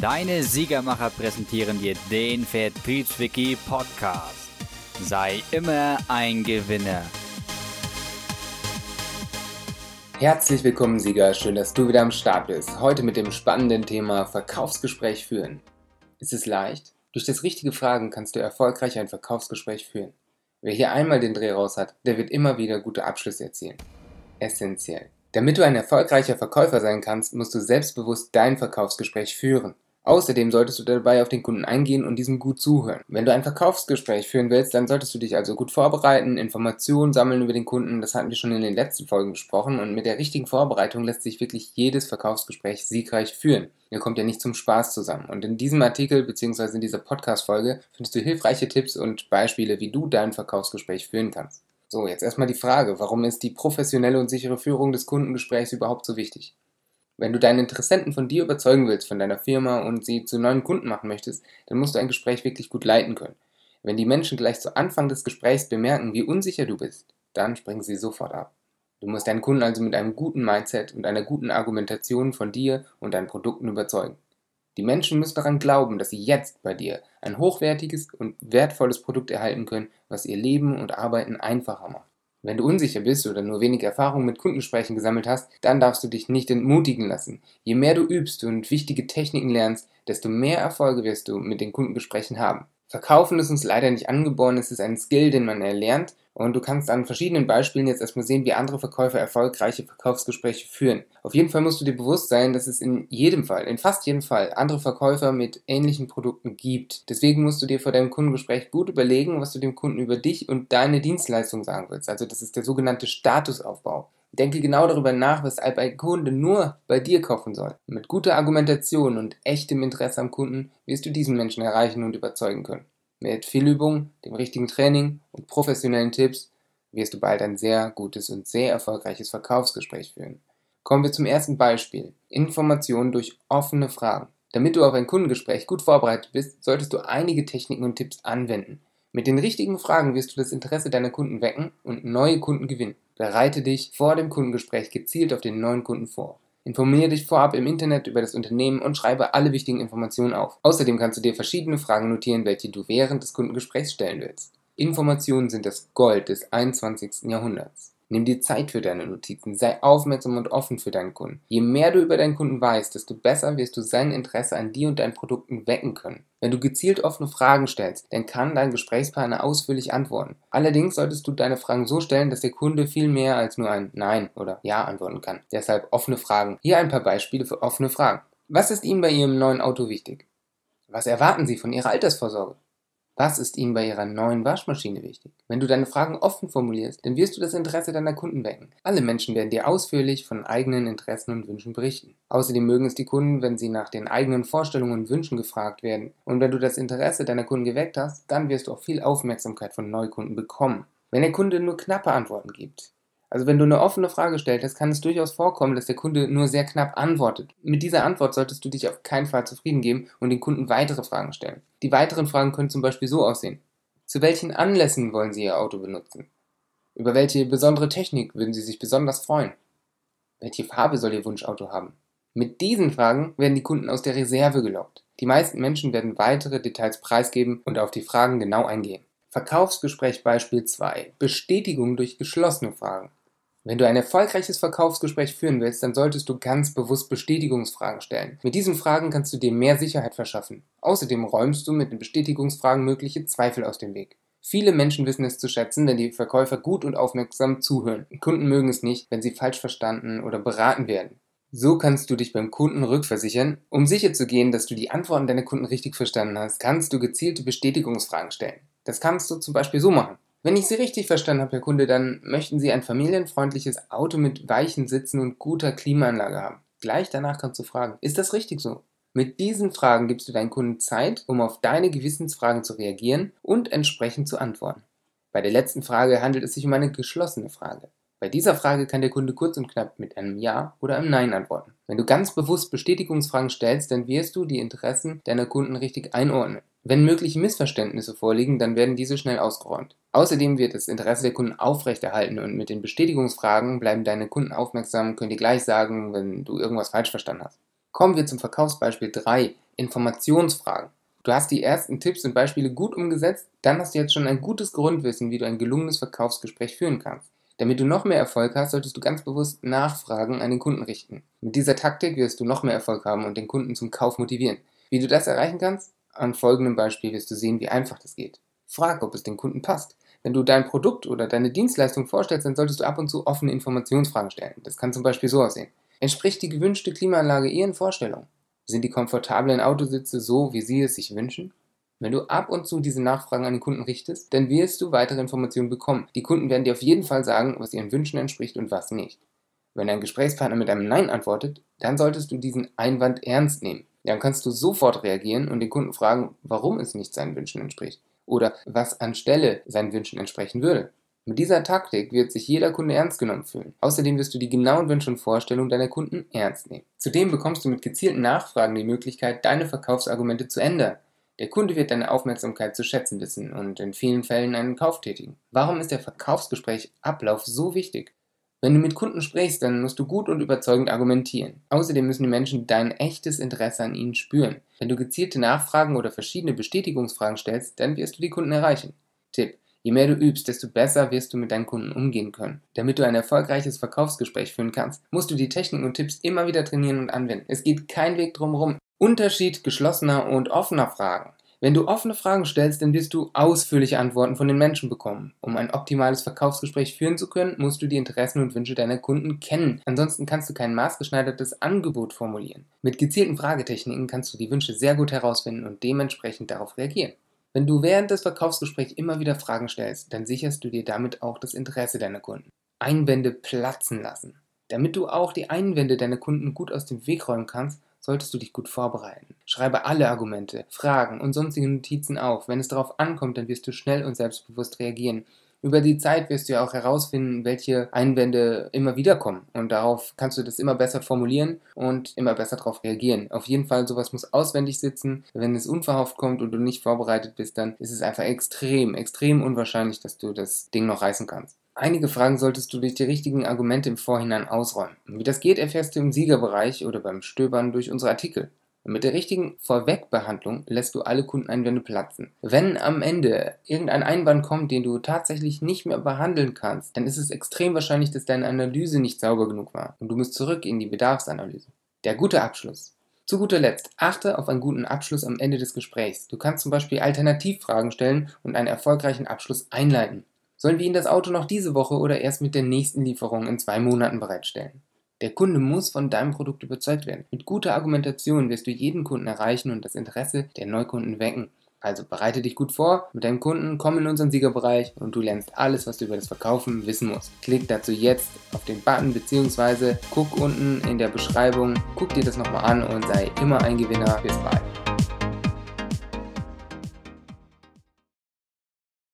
Deine Siegermacher präsentieren dir den Vertriebswiki Podcast. Sei immer ein Gewinner. Herzlich willkommen, Sieger. Schön, dass du wieder am Start bist. Heute mit dem spannenden Thema Verkaufsgespräch führen. Ist es leicht? Durch das richtige Fragen kannst du erfolgreich ein Verkaufsgespräch führen. Wer hier einmal den Dreh raus hat, der wird immer wieder gute Abschlüsse erzielen. Essentiell. Damit du ein erfolgreicher Verkäufer sein kannst, musst du selbstbewusst dein Verkaufsgespräch führen. Außerdem solltest du dabei auf den Kunden eingehen und diesem gut zuhören. Wenn du ein Verkaufsgespräch führen willst, dann solltest du dich also gut vorbereiten, Informationen sammeln über den Kunden, das hatten wir schon in den letzten Folgen besprochen und mit der richtigen Vorbereitung lässt sich wirklich jedes Verkaufsgespräch siegreich führen. Ihr kommt ja nicht zum Spaß zusammen. Und in diesem Artikel bzw. in dieser Podcast-Folge findest du hilfreiche Tipps und Beispiele, wie du dein Verkaufsgespräch führen kannst. So, jetzt erstmal die Frage, warum ist die professionelle und sichere Führung des Kundengesprächs überhaupt so wichtig? Wenn du deine Interessenten von dir überzeugen willst, von deiner Firma und sie zu neuen Kunden machen möchtest, dann musst du ein Gespräch wirklich gut leiten können. Wenn die Menschen gleich zu Anfang des Gesprächs bemerken, wie unsicher du bist, dann springen sie sofort ab. Du musst deinen Kunden also mit einem guten Mindset und einer guten Argumentation von dir und deinen Produkten überzeugen. Die Menschen müssen daran glauben, dass sie jetzt bei dir ein hochwertiges und wertvolles Produkt erhalten können, was ihr Leben und Arbeiten einfacher macht. Wenn du unsicher bist oder nur wenig Erfahrung mit Kundensprechen gesammelt hast, dann darfst du dich nicht entmutigen lassen. Je mehr du übst und wichtige Techniken lernst, desto mehr Erfolge wirst du mit den Kundengesprächen haben. Verkaufen ist uns leider nicht angeboren, es ist ein Skill, den man erlernt und du kannst an verschiedenen Beispielen jetzt erstmal sehen, wie andere Verkäufer erfolgreiche Verkaufsgespräche führen. Auf jeden Fall musst du dir bewusst sein, dass es in jedem Fall, in fast jedem Fall, andere Verkäufer mit ähnlichen Produkten gibt. Deswegen musst du dir vor deinem Kundengespräch gut überlegen, was du dem Kunden über dich und deine Dienstleistung sagen willst. Also das ist der sogenannte Statusaufbau. Denke genau darüber nach, weshalb ein Kunde nur bei dir kaufen soll. Mit guter Argumentation und echtem Interesse am Kunden wirst du diesen Menschen erreichen und überzeugen können. Mit viel Übung, dem richtigen Training und professionellen Tipps wirst du bald ein sehr gutes und sehr erfolgreiches Verkaufsgespräch führen. Kommen wir zum ersten Beispiel. Informationen durch offene Fragen. Damit du auf ein Kundengespräch gut vorbereitet bist, solltest du einige Techniken und Tipps anwenden. Mit den richtigen Fragen wirst du das Interesse deiner Kunden wecken und neue Kunden gewinnen. Bereite dich vor dem Kundengespräch gezielt auf den neuen Kunden vor. Informiere dich vorab im Internet über das Unternehmen und schreibe alle wichtigen Informationen auf. Außerdem kannst du dir verschiedene Fragen notieren, welche du während des Kundengesprächs stellen willst. Informationen sind das Gold des 21. Jahrhunderts. Nimm dir Zeit für deine Notizen, sei aufmerksam und offen für deinen Kunden. Je mehr du über deinen Kunden weißt, desto besser wirst du sein Interesse an dir und deinen Produkten wecken können. Wenn du gezielt offene Fragen stellst, dann kann dein Gesprächspartner ausführlich antworten. Allerdings solltest du deine Fragen so stellen, dass der Kunde viel mehr als nur ein Nein oder Ja antworten kann. Deshalb offene Fragen. Hier ein paar Beispiele für offene Fragen. Was ist Ihnen bei Ihrem neuen Auto wichtig? Was erwarten Sie von Ihrer Altersvorsorge? Was ist Ihnen bei Ihrer neuen Waschmaschine wichtig? Wenn du deine Fragen offen formulierst, dann wirst du das Interesse deiner Kunden wecken. Alle Menschen werden dir ausführlich von eigenen Interessen und Wünschen berichten. Außerdem mögen es die Kunden, wenn sie nach den eigenen Vorstellungen und Wünschen gefragt werden. Und wenn du das Interesse deiner Kunden geweckt hast, dann wirst du auch viel Aufmerksamkeit von Neukunden bekommen. Wenn der Kunde nur knappe Antworten gibt, also wenn du eine offene Frage stellst, kann es durchaus vorkommen, dass der Kunde nur sehr knapp antwortet. Mit dieser Antwort solltest du dich auf keinen Fall zufrieden geben und den Kunden weitere Fragen stellen. Die weiteren Fragen können zum Beispiel so aussehen. Zu welchen Anlässen wollen Sie Ihr Auto benutzen? Über welche besondere Technik würden Sie sich besonders freuen? Welche Farbe soll Ihr Wunschauto haben? Mit diesen Fragen werden die Kunden aus der Reserve gelockt. Die meisten Menschen werden weitere Details preisgeben und auf die Fragen genau eingehen. Verkaufsgespräch Beispiel 2. Bestätigung durch geschlossene Fragen. Wenn du ein erfolgreiches Verkaufsgespräch führen willst, dann solltest du ganz bewusst Bestätigungsfragen stellen. Mit diesen Fragen kannst du dir mehr Sicherheit verschaffen. Außerdem räumst du mit den Bestätigungsfragen mögliche Zweifel aus dem Weg. Viele Menschen wissen es zu schätzen, wenn die Verkäufer gut und aufmerksam zuhören. Kunden mögen es nicht, wenn sie falsch verstanden oder beraten werden. So kannst du dich beim Kunden rückversichern. Um sicherzugehen, dass du die Antworten deiner Kunden richtig verstanden hast, kannst du gezielte Bestätigungsfragen stellen. Das kannst du zum Beispiel so machen. Wenn ich Sie richtig verstanden habe, Herr Kunde, dann möchten Sie ein familienfreundliches Auto mit weichen Sitzen und guter Klimaanlage haben. Gleich danach kannst du fragen, ist das richtig so? Mit diesen Fragen gibst du deinen Kunden Zeit, um auf deine Gewissensfragen zu reagieren und entsprechend zu antworten. Bei der letzten Frage handelt es sich um eine geschlossene Frage. Bei dieser Frage kann der Kunde kurz und knapp mit einem Ja oder einem Nein antworten. Wenn du ganz bewusst Bestätigungsfragen stellst, dann wirst du die Interessen deiner Kunden richtig einordnen. Wenn mögliche Missverständnisse vorliegen, dann werden diese schnell ausgeräumt. Außerdem wird das Interesse der Kunden aufrechterhalten und mit den Bestätigungsfragen bleiben deine Kunden aufmerksam, können dir gleich sagen, wenn du irgendwas falsch verstanden hast. Kommen wir zum Verkaufsbeispiel 3, Informationsfragen. Du hast die ersten Tipps und Beispiele gut umgesetzt, dann hast du jetzt schon ein gutes Grundwissen, wie du ein gelungenes Verkaufsgespräch führen kannst. Damit du noch mehr Erfolg hast, solltest du ganz bewusst Nachfragen an den Kunden richten. Mit dieser Taktik wirst du noch mehr Erfolg haben und den Kunden zum Kauf motivieren. Wie du das erreichen kannst? An folgendem Beispiel wirst du sehen, wie einfach das geht. Frag, ob es den Kunden passt. Wenn du dein Produkt oder deine Dienstleistung vorstellst, dann solltest du ab und zu offene Informationsfragen stellen. Das kann zum Beispiel so aussehen. Entspricht die gewünschte Klimaanlage Ihren Vorstellungen? Sind die komfortablen Autositze so, wie Sie es sich wünschen? Wenn du ab und zu diese Nachfragen an den Kunden richtest, dann wirst du weitere Informationen bekommen. Die Kunden werden dir auf jeden Fall sagen, was ihren Wünschen entspricht und was nicht. Wenn dein Gesprächspartner mit einem Nein antwortet, dann solltest du diesen Einwand ernst nehmen. Dann kannst du sofort reagieren und den Kunden fragen, warum es nicht seinen Wünschen entspricht oder was anstelle seinen Wünschen entsprechen würde. Mit dieser Taktik wird sich jeder Kunde ernst genommen fühlen. Außerdem wirst du die genauen Wünsche und Vorstellungen deiner Kunden ernst nehmen. Zudem bekommst du mit gezielten Nachfragen die Möglichkeit, deine Verkaufsargumente zu ändern. Der Kunde wird deine Aufmerksamkeit zu schätzen wissen und in vielen Fällen einen Kauf tätigen. Warum ist der Verkaufsgespräch Ablauf so wichtig? Wenn du mit Kunden sprichst, dann musst du gut und überzeugend argumentieren. Außerdem müssen die Menschen dein echtes Interesse an ihnen spüren. Wenn du gezielte Nachfragen oder verschiedene Bestätigungsfragen stellst, dann wirst du die Kunden erreichen. Tipp: Je mehr du übst, desto besser wirst du mit deinen Kunden umgehen können. Damit du ein erfolgreiches Verkaufsgespräch führen kannst, musst du die Techniken und Tipps immer wieder trainieren und anwenden. Es geht kein Weg drumherum. Unterschied geschlossener und offener Fragen. Wenn du offene Fragen stellst, dann wirst du ausführliche Antworten von den Menschen bekommen. Um ein optimales Verkaufsgespräch führen zu können, musst du die Interessen und Wünsche deiner Kunden kennen. Ansonsten kannst du kein maßgeschneidertes Angebot formulieren. Mit gezielten Fragetechniken kannst du die Wünsche sehr gut herausfinden und dementsprechend darauf reagieren. Wenn du während des Verkaufsgesprächs immer wieder Fragen stellst, dann sicherst du dir damit auch das Interesse deiner Kunden. Einwände platzen lassen. Damit du auch die Einwände deiner Kunden gut aus dem Weg räumen kannst, solltest du dich gut vorbereiten. Schreibe alle Argumente, Fragen und sonstige Notizen auf. Wenn es darauf ankommt, dann wirst du schnell und selbstbewusst reagieren. Über die Zeit wirst du ja auch herausfinden, welche Einwände immer wieder kommen. Und darauf kannst du das immer besser formulieren und immer besser darauf reagieren. Auf jeden Fall, sowas muss auswendig sitzen. Wenn es unverhofft kommt und du nicht vorbereitet bist, dann ist es einfach extrem, extrem unwahrscheinlich, dass du das Ding noch reißen kannst. Einige Fragen solltest du durch die richtigen Argumente im Vorhinein ausräumen. Wie das geht, erfährst du im Siegerbereich oder beim Stöbern durch unsere Artikel. Mit der richtigen Vorwegbehandlung lässt du alle Kundeneinwände platzen. Wenn am Ende irgendein Einwand kommt, den du tatsächlich nicht mehr behandeln kannst, dann ist es extrem wahrscheinlich, dass deine Analyse nicht sauber genug war und du musst zurück in die Bedarfsanalyse. Der gute Abschluss. Zu guter Letzt, achte auf einen guten Abschluss am Ende des Gesprächs. Du kannst zum Beispiel Alternativfragen stellen und einen erfolgreichen Abschluss einleiten. Sollen wir Ihnen das Auto noch diese Woche oder erst mit der nächsten Lieferung in zwei Monaten bereitstellen? Der Kunde muss von deinem Produkt überzeugt werden. Mit guter Argumentation wirst du jeden Kunden erreichen und das Interesse der Neukunden wecken. Also bereite dich gut vor mit deinem Kunden, komm in unseren Siegerbereich und du lernst alles, was du über das Verkaufen wissen musst. Klick dazu jetzt auf den Button bzw. guck unten in der Beschreibung, guck dir das nochmal an und sei immer ein Gewinner. Bis bald.